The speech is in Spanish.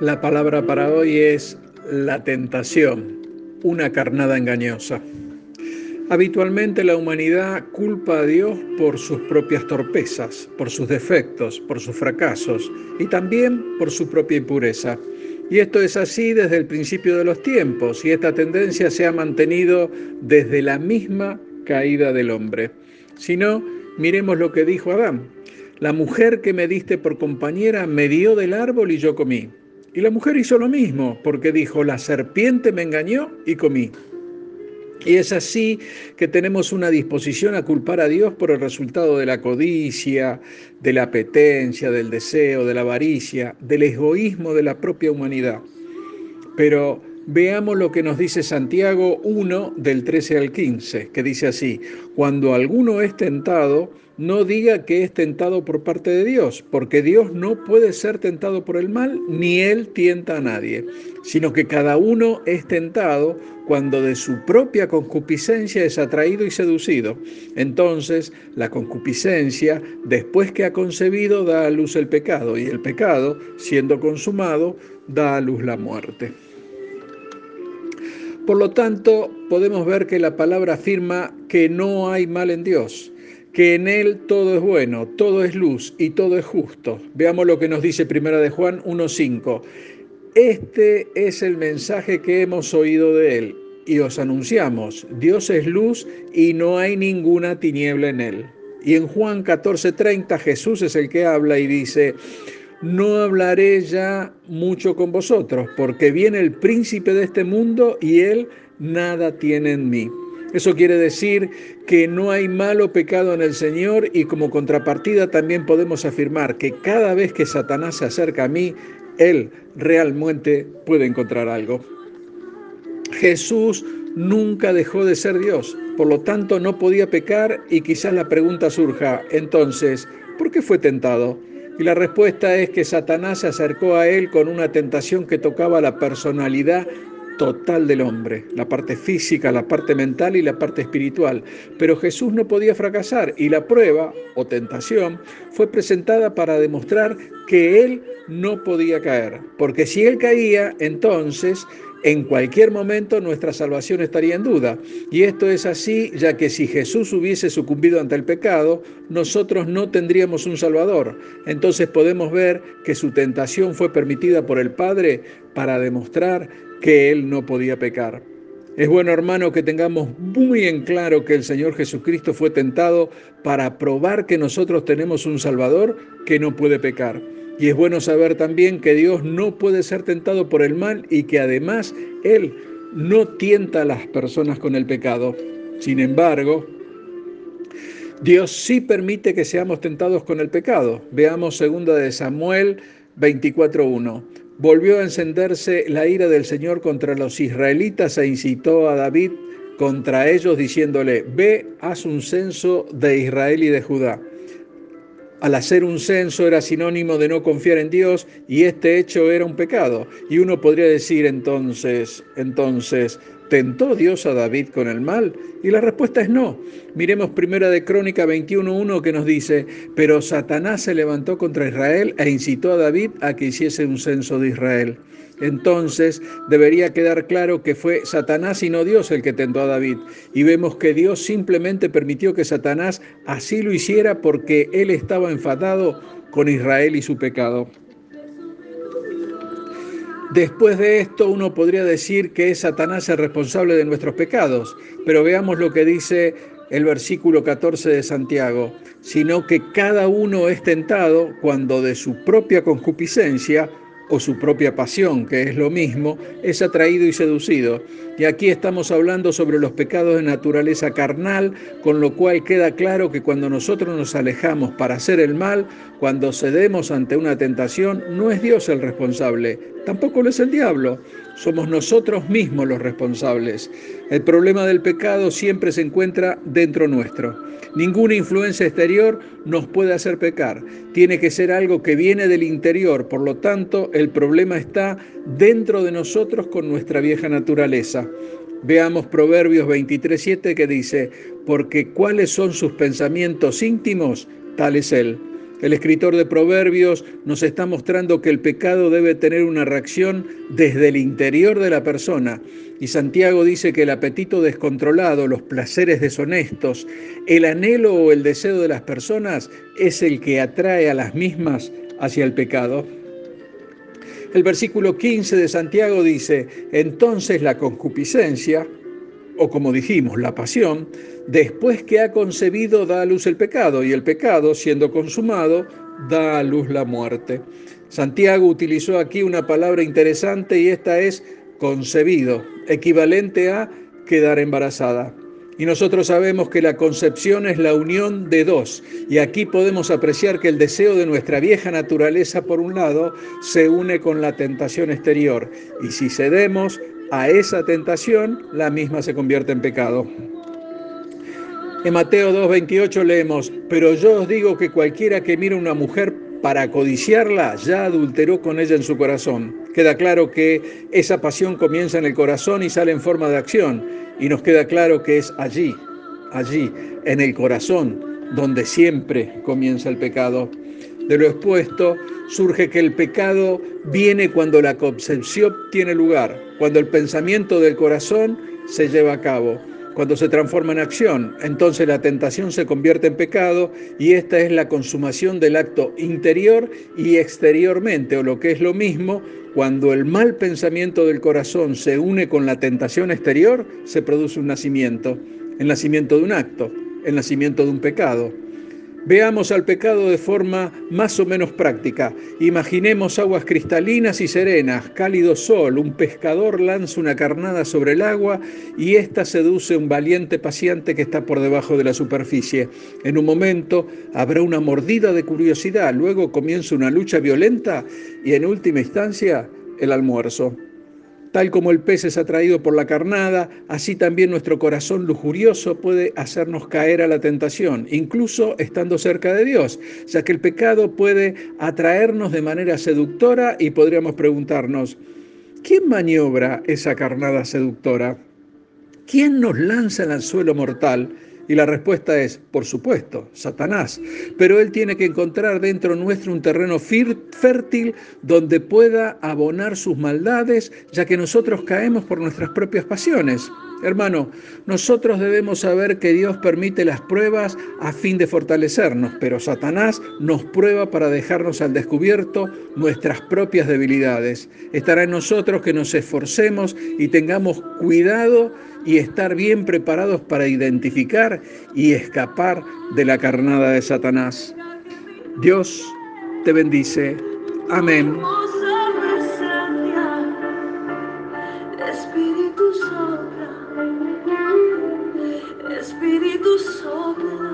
La palabra para hoy es la tentación, una carnada engañosa. Habitualmente la humanidad culpa a Dios por sus propias torpezas, por sus defectos, por sus fracasos y también por su propia impureza. Y esto es así desde el principio de los tiempos y esta tendencia se ha mantenido desde la misma caída del hombre. Si no, miremos lo que dijo Adán. La mujer que me diste por compañera me dio del árbol y yo comí. Y la mujer hizo lo mismo, porque dijo, la serpiente me engañó y comí. Y es así que tenemos una disposición a culpar a Dios por el resultado de la codicia, de la apetencia, del deseo, de la avaricia, del egoísmo de la propia humanidad. Pero veamos lo que nos dice Santiago 1 del 13 al 15, que dice así, cuando alguno es tentado, no diga que es tentado por parte de Dios, porque Dios no puede ser tentado por el mal, ni Él tienta a nadie, sino que cada uno es tentado cuando de su propia concupiscencia es atraído y seducido. Entonces, la concupiscencia, después que ha concebido, da a luz el pecado, y el pecado, siendo consumado, da a luz la muerte. Por lo tanto, podemos ver que la palabra afirma que no hay mal en Dios que en Él todo es bueno, todo es luz y todo es justo. Veamos lo que nos dice Primera de Juan 1.5. Este es el mensaje que hemos oído de Él y os anunciamos, Dios es luz y no hay ninguna tiniebla en Él. Y en Juan 14.30 Jesús es el que habla y dice, no hablaré ya mucho con vosotros, porque viene el príncipe de este mundo y Él nada tiene en mí. Eso quiere decir que no hay malo pecado en el Señor y como contrapartida también podemos afirmar que cada vez que Satanás se acerca a mí, Él realmente puede encontrar algo. Jesús nunca dejó de ser Dios, por lo tanto no podía pecar y quizás la pregunta surja, entonces, ¿por qué fue tentado? Y la respuesta es que Satanás se acercó a él con una tentación que tocaba la personalidad total del hombre, la parte física, la parte mental y la parte espiritual. Pero Jesús no podía fracasar y la prueba o tentación fue presentada para demostrar que él no podía caer, porque si él caía, entonces en cualquier momento nuestra salvación estaría en duda. Y esto es así, ya que si Jesús hubiese sucumbido ante el pecado, nosotros no tendríamos un Salvador. Entonces podemos ver que su tentación fue permitida por el Padre para demostrar que Él no podía pecar. Es bueno, hermano, que tengamos muy en claro que el Señor Jesucristo fue tentado para probar que nosotros tenemos un Salvador que no puede pecar. Y es bueno saber también que Dios no puede ser tentado por el mal y que además Él no tienta a las personas con el pecado. Sin embargo, Dios sí permite que seamos tentados con el pecado. Veamos segunda de Samuel 24.1. Volvió a encenderse la ira del Señor contra los israelitas e incitó a David contra ellos diciéndole, ve, haz un censo de Israel y de Judá al hacer un censo era sinónimo de no confiar en Dios y este hecho era un pecado. Y uno podría decir entonces, entonces, ¿tentó Dios a David con el mal? Y la respuesta es no. Miremos primera de Crónica 21.1 que nos dice, pero Satanás se levantó contra Israel e incitó a David a que hiciese un censo de Israel. Entonces debería quedar claro que fue Satanás y no Dios el que tentó a David. Y vemos que Dios simplemente permitió que Satanás así lo hiciera porque él estaba enfadado con Israel y su pecado. Después de esto uno podría decir que es Satanás el responsable de nuestros pecados, pero veamos lo que dice el versículo 14 de Santiago, sino que cada uno es tentado cuando de su propia concupiscencia o su propia pasión, que es lo mismo, es atraído y seducido. Y aquí estamos hablando sobre los pecados de naturaleza carnal, con lo cual queda claro que cuando nosotros nos alejamos para hacer el mal, cuando cedemos ante una tentación, no es Dios el responsable, tampoco lo es el diablo, somos nosotros mismos los responsables. El problema del pecado siempre se encuentra dentro nuestro. Ninguna influencia exterior nos puede hacer pecar. Tiene que ser algo que viene del interior. Por lo tanto, el problema está dentro de nosotros con nuestra vieja naturaleza. Veamos Proverbios 23.7 que dice, porque cuáles son sus pensamientos íntimos, tal es él. El escritor de Proverbios nos está mostrando que el pecado debe tener una reacción desde el interior de la persona. Y Santiago dice que el apetito descontrolado, los placeres deshonestos, el anhelo o el deseo de las personas es el que atrae a las mismas hacia el pecado. El versículo 15 de Santiago dice, entonces la concupiscencia, o como dijimos, la pasión, después que ha concebido da a luz el pecado, y el pecado, siendo consumado, da a luz la muerte. Santiago utilizó aquí una palabra interesante y esta es concebido, equivalente a quedar embarazada. Y nosotros sabemos que la concepción es la unión de dos. Y aquí podemos apreciar que el deseo de nuestra vieja naturaleza, por un lado, se une con la tentación exterior. Y si cedemos, a esa tentación, la misma se convierte en pecado. En Mateo 2.28 leemos, pero yo os digo que cualquiera que mire a una mujer para codiciarla ya adulteró con ella en su corazón. Queda claro que esa pasión comienza en el corazón y sale en forma de acción. Y nos queda claro que es allí, allí, en el corazón, donde siempre comienza el pecado. De lo expuesto surge que el pecado viene cuando la concepción tiene lugar, cuando el pensamiento del corazón se lleva a cabo, cuando se transforma en acción. Entonces la tentación se convierte en pecado y esta es la consumación del acto interior y exteriormente, o lo que es lo mismo, cuando el mal pensamiento del corazón se une con la tentación exterior, se produce un nacimiento, el nacimiento de un acto, el nacimiento de un pecado. Veamos al pecado de forma más o menos práctica. Imaginemos aguas cristalinas y serenas, cálido sol, un pescador lanza una carnada sobre el agua y ésta seduce a un valiente paciente que está por debajo de la superficie. En un momento habrá una mordida de curiosidad, luego comienza una lucha violenta y en última instancia el almuerzo. Tal como el pez es atraído por la carnada, así también nuestro corazón lujurioso puede hacernos caer a la tentación, incluso estando cerca de Dios, ya que el pecado puede atraernos de manera seductora y podríamos preguntarnos, ¿quién maniobra esa carnada seductora? ¿Quién nos lanza en el suelo mortal? Y la respuesta es, por supuesto, Satanás. Pero él tiene que encontrar dentro nuestro un terreno fértil donde pueda abonar sus maldades, ya que nosotros caemos por nuestras propias pasiones. Hermano, nosotros debemos saber que Dios permite las pruebas a fin de fortalecernos, pero Satanás nos prueba para dejarnos al descubierto nuestras propias debilidades. Estará en nosotros que nos esforcemos y tengamos cuidado y estar bien preparados para identificar y escapar de la carnada de Satanás. Dios te bendice. Amén Espírito sopra.